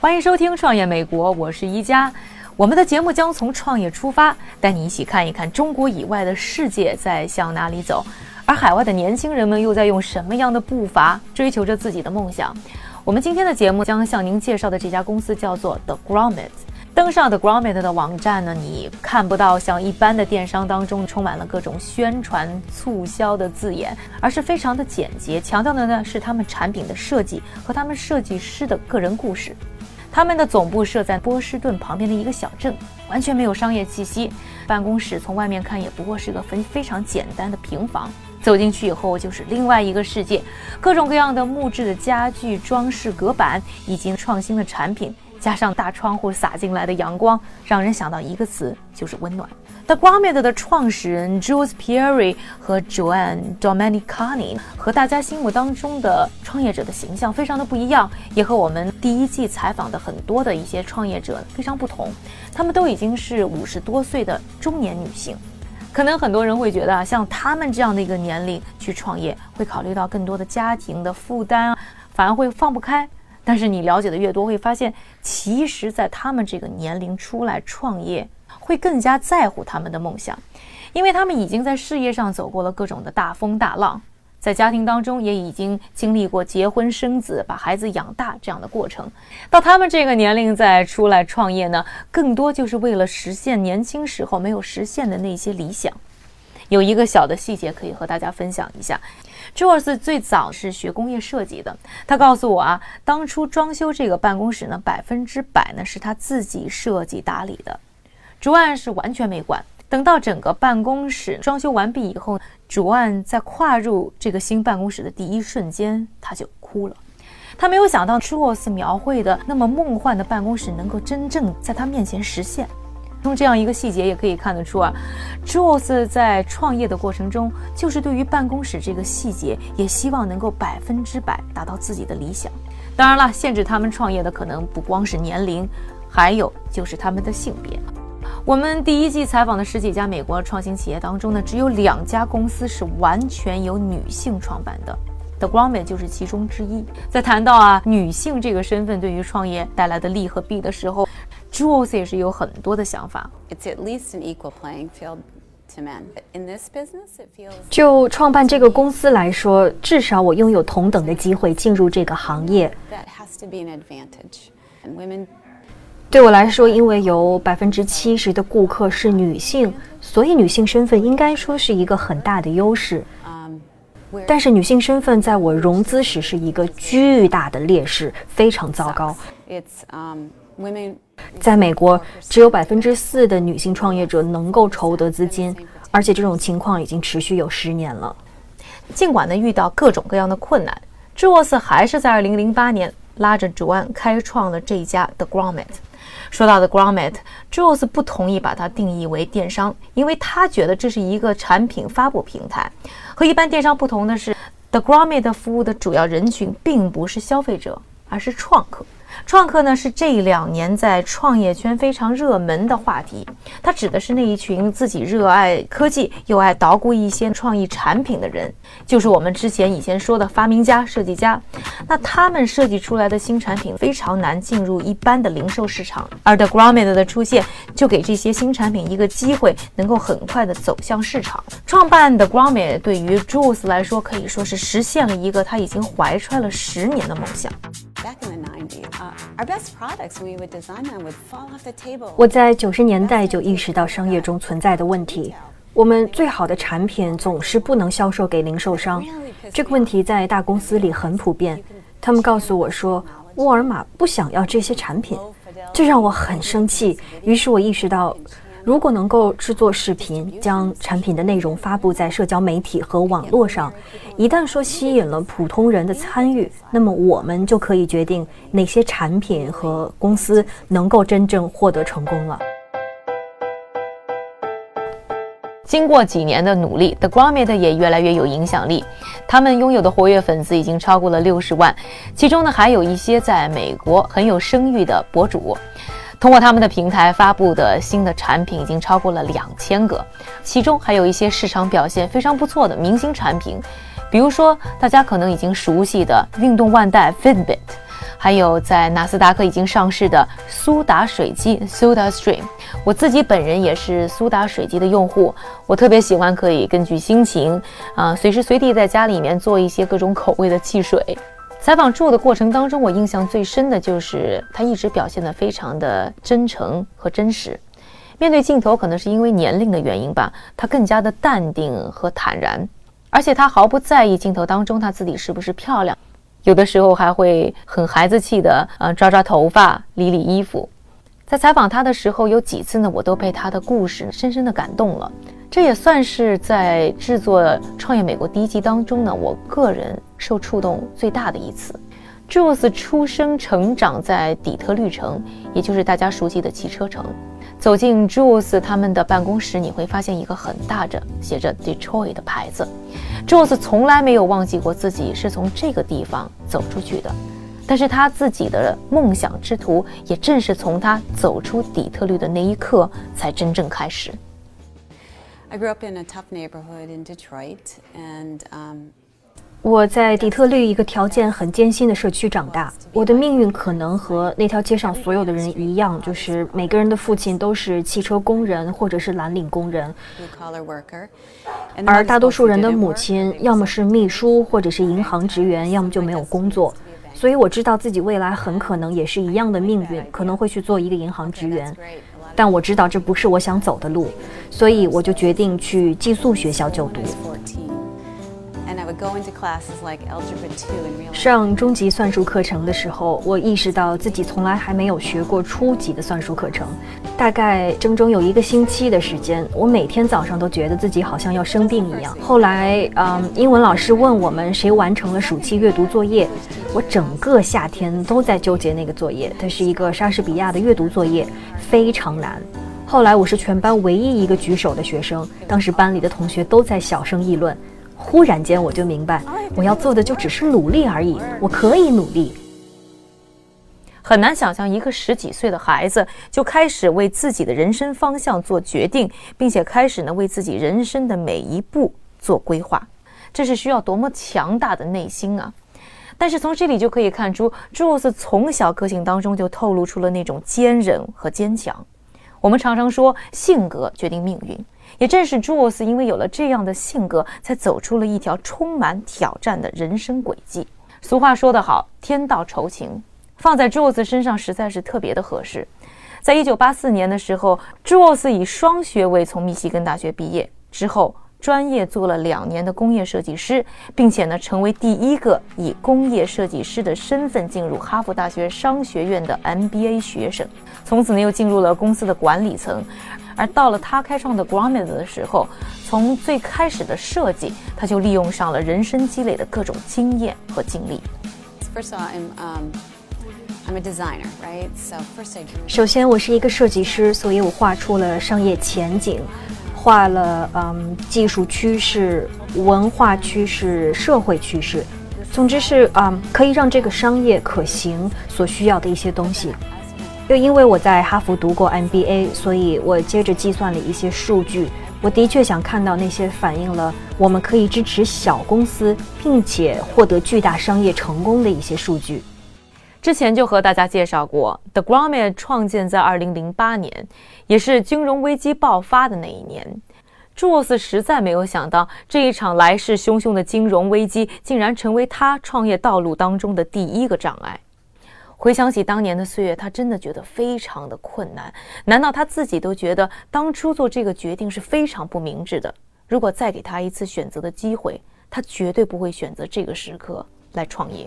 欢迎收听《创业美国》，我是一加。我们的节目将从创业出发，带你一起看一看中国以外的世界在向哪里走，而海外的年轻人们又在用什么样的步伐追求着自己的梦想。我们今天的节目将向您介绍的这家公司叫做 The Grommet。登上 The Grommet 的网站呢，你看不到像一般的电商当中充满了各种宣传促销的字眼，而是非常的简洁，强调的呢是他们产品的设计和他们设计师的个人故事。他们的总部设在波士顿旁边的一个小镇，完全没有商业气息。办公室从外面看也不过是个非非常简单的平房，走进去以后就是另外一个世界，各种各样的木质的家具、装饰、隔板以及创新的产品，加上大窗户洒进来的阳光，让人想到一个词，就是温暖。The Grommet 的创始人 Jules Pierre 和 Joanne Domenicani 和大家心目当中的创业者的形象非常的不一样，也和我们第一季采访的很多的一些创业者非常不同。他们都已经是五十多岁的中年女性，可能很多人会觉得啊，像他们这样的一个年龄去创业，会考虑到更多的家庭的负担，反而会放不开。但是你了解的越多，会发现，其实，在他们这个年龄出来创业。会更加在乎他们的梦想，因为他们已经在事业上走过了各种的大风大浪，在家庭当中也已经经历过结婚生子、把孩子养大这样的过程。到他们这个年龄再出来创业呢，更多就是为了实现年轻时候没有实现的那些理想。有一个小的细节可以和大家分享一下。Jules 最早是学工业设计的，他告诉我啊，当初装修这个办公室呢，百分之百呢是他自己设计打理的。主案是完全没管，等到整个办公室装修完毕以后，主案在跨入这个新办公室的第一瞬间，他就哭了。他没有想到 Jules 描绘的那么梦幻的办公室能够真正在他面前实现。从这样一个细节也可以看得出啊，Jules 在创业的过程中，就是对于办公室这个细节，也希望能够百分之百达到自己的理想。当然了，限制他们创业的可能不光是年龄，还有就是他们的性别。我们第一季采访的十几家美国创新企业当中呢，只有两家公司是完全由女性创办的，The Grommet 就是其中之一。在谈到啊女性这个身份对于创业带来的利和弊的时候，Jules 也是有很多的想法。It's at least an equal playing field to men. In this business, it feels 就创办这个公司来说，至少我拥有同等的机会进入这个行业。that has to be an advantage. And women 对我来说，因为有百分之七十的顾客是女性，所以女性身份应该说是一个很大的优势。um, 但是女性身份在我融资时是一个巨大的劣势，非常糟糕。it's um, women 在美国，只有百分之四的女性创业者能够筹得资金，而且这种情况已经持续有十年了。尽管呢遇到各种各样的困难，Jules 还是在二零零八年拉着主案开创了这家 The Grommet。说到的 Grommet，Jules 不同意把它定义为电商，因为他觉得这是一个产品发布平台。和一般电商不同的是，The Grommet 服务的主要人群并不是消费者，而是创客。创客呢是这两年在创业圈非常热门的话题，它指的是那一群自己热爱科技又爱捣鼓一些创意产品的人，就是我们之前以前说的发明家、设计家。那他们设计出来的新产品非常难进入一般的零售市场，而 The Grommet 的出现就给这些新产品一个机会，能够很快的走向市场。创办 The Grommet 对于 Jules 来说可以说是实现了一个他已经怀揣了十年的梦想。Back in the 90s, uh, our best products, we would design would fall off the table. 我在九十年代就意识到商业中存在的问题。我们最好的产品总是不能销售给零售商，这个问题在大公司里很普遍。他们告诉我说，沃尔玛不想要这些产品，这让我很生气。于是我意识到，如果能够制作视频，将产品的内容发布在社交媒体和网络上，一旦说吸引了普通人的参与，那么我们就可以决定哪些产品和公司能够真正获得成功了。经过几年的努力，The Grommet 也越来越有影响力。他们拥有的活跃粉丝已经超过了六十万，其中呢还有一些在美国很有声誉的博主。通过他们的平台发布的新的产品已经超过了两千个，其中还有一些市场表现非常不错的明星产品，比如说大家可能已经熟悉的运动腕带 Fitbit。还有在纳斯达克已经上市的苏打水机 Soda Stream，我自己本人也是苏打水机的用户，我特别喜欢可以根据心情啊，随时随地在家里面做一些各种口味的汽水。采访祝的过程当中，我印象最深的就是他一直表现得非常的真诚和真实，面对镜头可能是因为年龄的原因吧，他更加的淡定和坦然，而且他毫不在意镜头当中他自己是不是漂亮。有的时候还会很孩子气的，呃，抓抓头发，理理衣服。在采访他的时候，有几次呢，我都被他的故事深深的感动了。这也算是在制作《创业美国》第一季当中呢，我个人受触动最大的一次。Jules 出生成长在底特律城，也就是大家熟悉的汽车城。走进 Jules 他们的办公室，你会发现一个很大的写着 Detroit 的牌子。Jules 从来没有忘记过自己是从这个地方走出去的，但是他自己的梦想之途也正是从他走出底特律的那一刻才真正开始。I grew up in a tough neighborhood in Detroit, and um, 我在底特律一个条件很艰辛的社区长大，我的命运可能和那条街上所有的人一样，就是每个人的父亲都是汽车工人或者是蓝领工人，而大多数人的母亲要么是秘书或者是银行职员，要么就没有工作。所以我知道自己未来很可能也是一样的命运，可能会去做一个银行职员，但我知道这不是我想走的路，所以我就决定去寄宿学校就读。上中级算术课程的时候，我意识到自己从来还没有学过初级的算术课程。大概整整有一个星期的时间，我每天早上都觉得自己好像要生病一样。后来，嗯，英文老师问我们谁完成了暑期阅读作业，我整个夏天都在纠结那个作业。它是一个莎士比亚的阅读作业，非常难。后来我是全班唯一一个举手的学生，当时班里的同学都在小声议论。忽然间，我就明白，我要做的就只是努力而已。我可以努力。很难想象一个十几岁的孩子就开始为自己的人生方向做决定，并且开始呢为自己人生的每一步做规划，这是需要多么强大的内心啊！但是从这里就可以看出，朱斯从小个性当中就透露出了那种坚韧和坚强。我们常常说，性格决定命运。也正是朱沃斯因为有了这样的性格，才走出了一条充满挑战的人生轨迹。俗话说得好，“天道酬勤”，放在朱沃斯身上实在是特别的合适。在一九八四年的时候，朱沃斯以双学位从密西根大学毕业之后，专业做了两年的工业设计师，并且呢，成为第一个以工业设计师的身份进入哈佛大学商学院的 MBA 学生。从此呢，又进入了公司的管理层。而到了他开创的 Grommet 的时候，从最开始的设计，他就利用上了人生积累的各种经验和经历。First of all, I'm um, I'm a designer, right? So first I. 首先，我是一个设计师，所以我画出了商业前景，画了嗯技术趋势、文化趋势、社会趋势，总之是嗯可以让这个商业可行所需要的一些东西。又因为我在哈佛读过 MBA，所以我接着计算了一些数据。我的确想看到那些反映了我们可以支持小公司，并且获得巨大商业成功的一些数据。之前就和大家介绍过，The Grommet 创建在2008年，也是金融危机爆发的那一年。朱沃斯实在没有想到，这一场来势汹汹的金融危机竟然成为他创业道路当中的第一个障碍。回想起当年的岁月，他真的觉得非常的困难。难道他自己都觉得当初做这个决定是非常不明智的？如果再给他一次选择的机会，他绝对不会选择这个时刻来创业。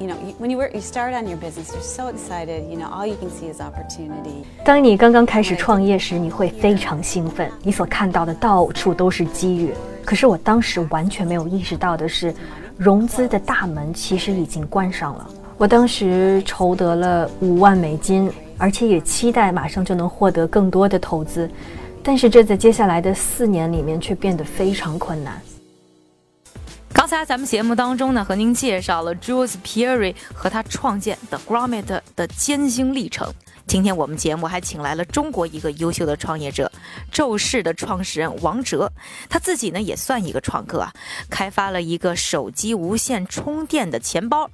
You know, when you work, you start on your business, you're so excited. You know, all you can see is opportunity. 当你刚刚开始创业时，你会非常兴奋，你所看到的到处都是机遇。可是我当时完全没有意识到的是，融资的大门其实已经关上了。我当时筹得了五万美金，而且也期待马上就能获得更多的投资，但是这在接下来的四年里面却变得非常困难。刚才咱们节目当中呢，和您介绍了 Jules Pierre 和他创建 The Grommet 的艰辛历程。今天我们节目还请来了中国一个优秀的创业者，宙视的创始人王哲，他自己呢也算一个创客啊，开发了一个手机无线充电的钱包。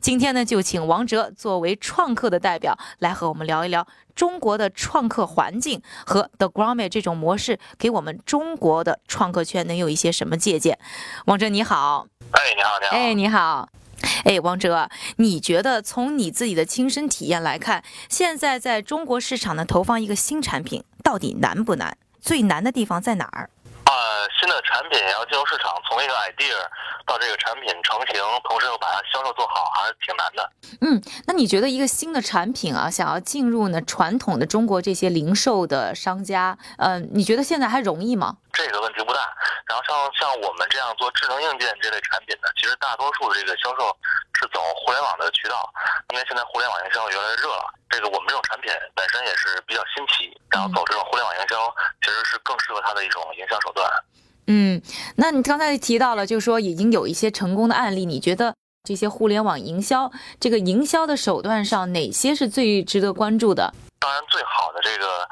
今天呢就请王哲作为创客的代表来和我们聊一聊中国的创客环境和 The Grommet 这种模式给我们中国的创客圈能有一些什么借鉴。王哲你好，哎，你好，你好，哎你好。哎，王哲，你觉得从你自己的亲身体验来看，现在在中国市场呢投放一个新产品到底难不难？最难的地方在哪儿？产品也要进入市场，从一个 idea 到这个产品成型，同时又把它销售做好，还是挺难的。嗯，那你觉得一个新的产品啊，想要进入呢传统的中国这些零售的商家，呃，你觉得现在还容易吗？这个问题不大。然后像像我们这样做智能硬件这类产品的，其实大多数的这个销售是走互联网的渠道，因为现在互联网营销越来越热了。这个我们这种产品本身也是比较新奇，然后走这种互联网营销，其实是更适合它的一种营销手段。嗯，那你刚才提到了，就是说已经有一些成功的案例，你觉得这些互联网营销这个营销的手段上，哪些是最值得关注的？当然，最好的这个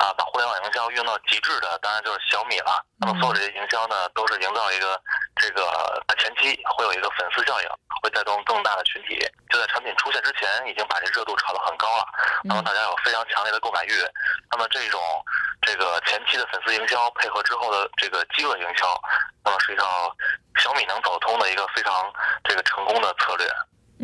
啊，把互联网营销用到极致的，当然就是小米了。那么所有这些营销呢，都是营造一个这个在前期会有一个粉丝效应，会带动更大的群体。就在产品出现之前，已经把这热度炒得很高了，那么大家有非常强烈的购买欲。那么这种这个前期的粉丝营销，配合之后的这个饥饿营销，那么是一套小米能走通的一个非常这个成功的策略。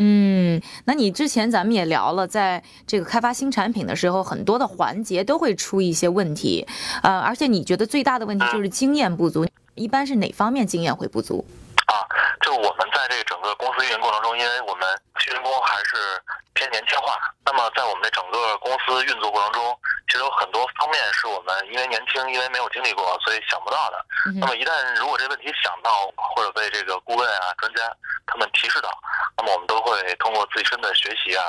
嗯，那你之前咱们也聊了，在这个开发新产品的时候，很多的环节都会出一些问题，呃，而且你觉得最大的问题就是经验不足，一般是哪方面经验会不足？啊，就我们在这个整个公司运营过程中，因为我们员工还是偏年轻化，那么在我们的整个公司运作过程中，其实有很多方面是我们因为年轻，因为没有经历过，所以想不到的。那么一旦如果这问题想到，或者被这个顾问啊、专家他们提示到，那么我们都会通过自身的学习啊，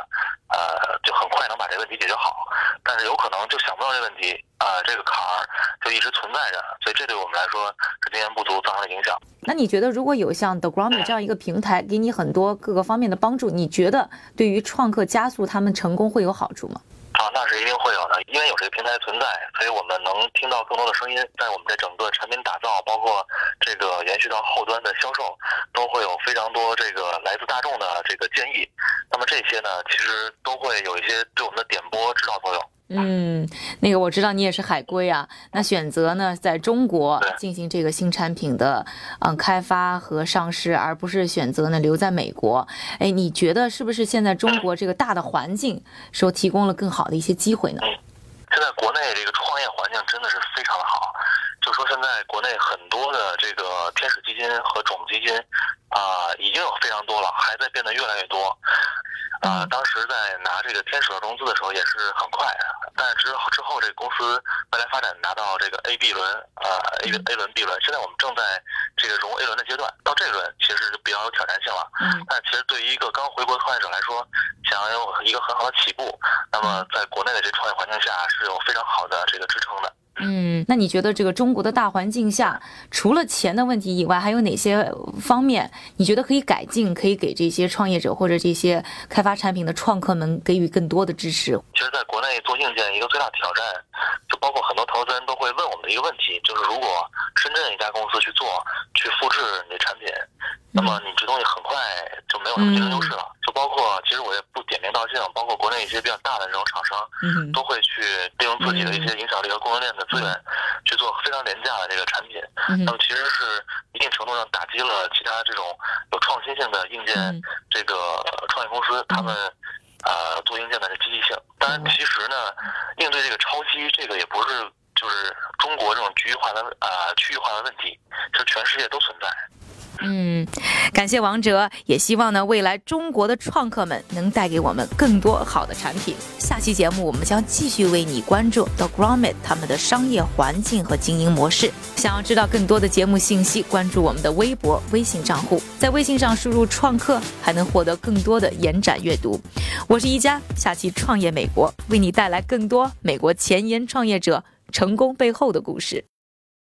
呃，就很快能把这个问题解决好。但是有可能就想不到这问题，啊，这个坎儿就一直存在着，所以这对我们来说是经验不足造成的影响。那你觉得如果有像 The Grommet 这样一个平台，给你很多各个方面的帮助，你觉得对于创客加速他们成功会有好处吗？啊，那是一定会有的，因为有这个平台存在，所以我们能听到更多的声音，在我们这整个产品打造，包括这个延续到后端的销售，都会有非常多这个来自大众的这个建议。那么这些呢，其实都会有一些对我们的点拨指导作用。嗯，那个我知道你也是海归啊，那选择呢在中国进行这个新产品的嗯开发和上市，而不是选择呢留在美国。哎，你觉得是不是现在中国这个大的环境说提供了更好的一些机会呢？现在国内这个创业环境真的是非常的好，就说现在国内很多的这个天使基金和种子基金啊已经有非常多了，还在变得越来越多。啊，当时在拿这个天使融资的时候也是很快，但是之后之后这个公司未来发展拿到这个 A、B 轮，呃 A A 轮、B 轮，现在我们正在这个融 A 轮的阶段，到这轮其实就比较有挑战性了。嗯。但其实对于一个刚回国的创业者来说，想要有一个很好的起步，那么在国内的这创业环境下是有非常好的这个支撑的。嗯，那你觉得这个中国的大环境下，除了钱的问题以外，还有哪些方面你觉得可以改进，可以给这些创业者或者这些开发产品的创客们给予更多的支持？其实，在国内做硬件一个最大挑战，就包括很多投资人都会问我们的一个问题，就是如果深圳一家公司去做，去复制你的产品，那么你这东西很快就没有什么竞争优势了。就包括，其实我也包括国内一些比较大的这种厂商，都会去利用自己的一些影响力和供应链的资源，去做非常廉价的这个产品。那么其实是一定程度上打击了其他这种有创新性的硬件这个创业公司，他们呃做硬件的这积极性。当然，其实呢，应对这个抄袭，这个也不是。就是中国这种局域化的呃区域化的问题，其实全世界都存在。嗯，感谢王哲，也希望呢未来中国的创客们能带给我们更多好的产品。下期节目我们将继续为你关注 The Grommet 他们的商业环境和经营模式。想要知道更多的节目信息，关注我们的微博、微信账户，在微信上输入“创客”，还能获得更多的延展阅读。我是一加，下期创业美国为你带来更多美国前沿创业者成功背后的故事。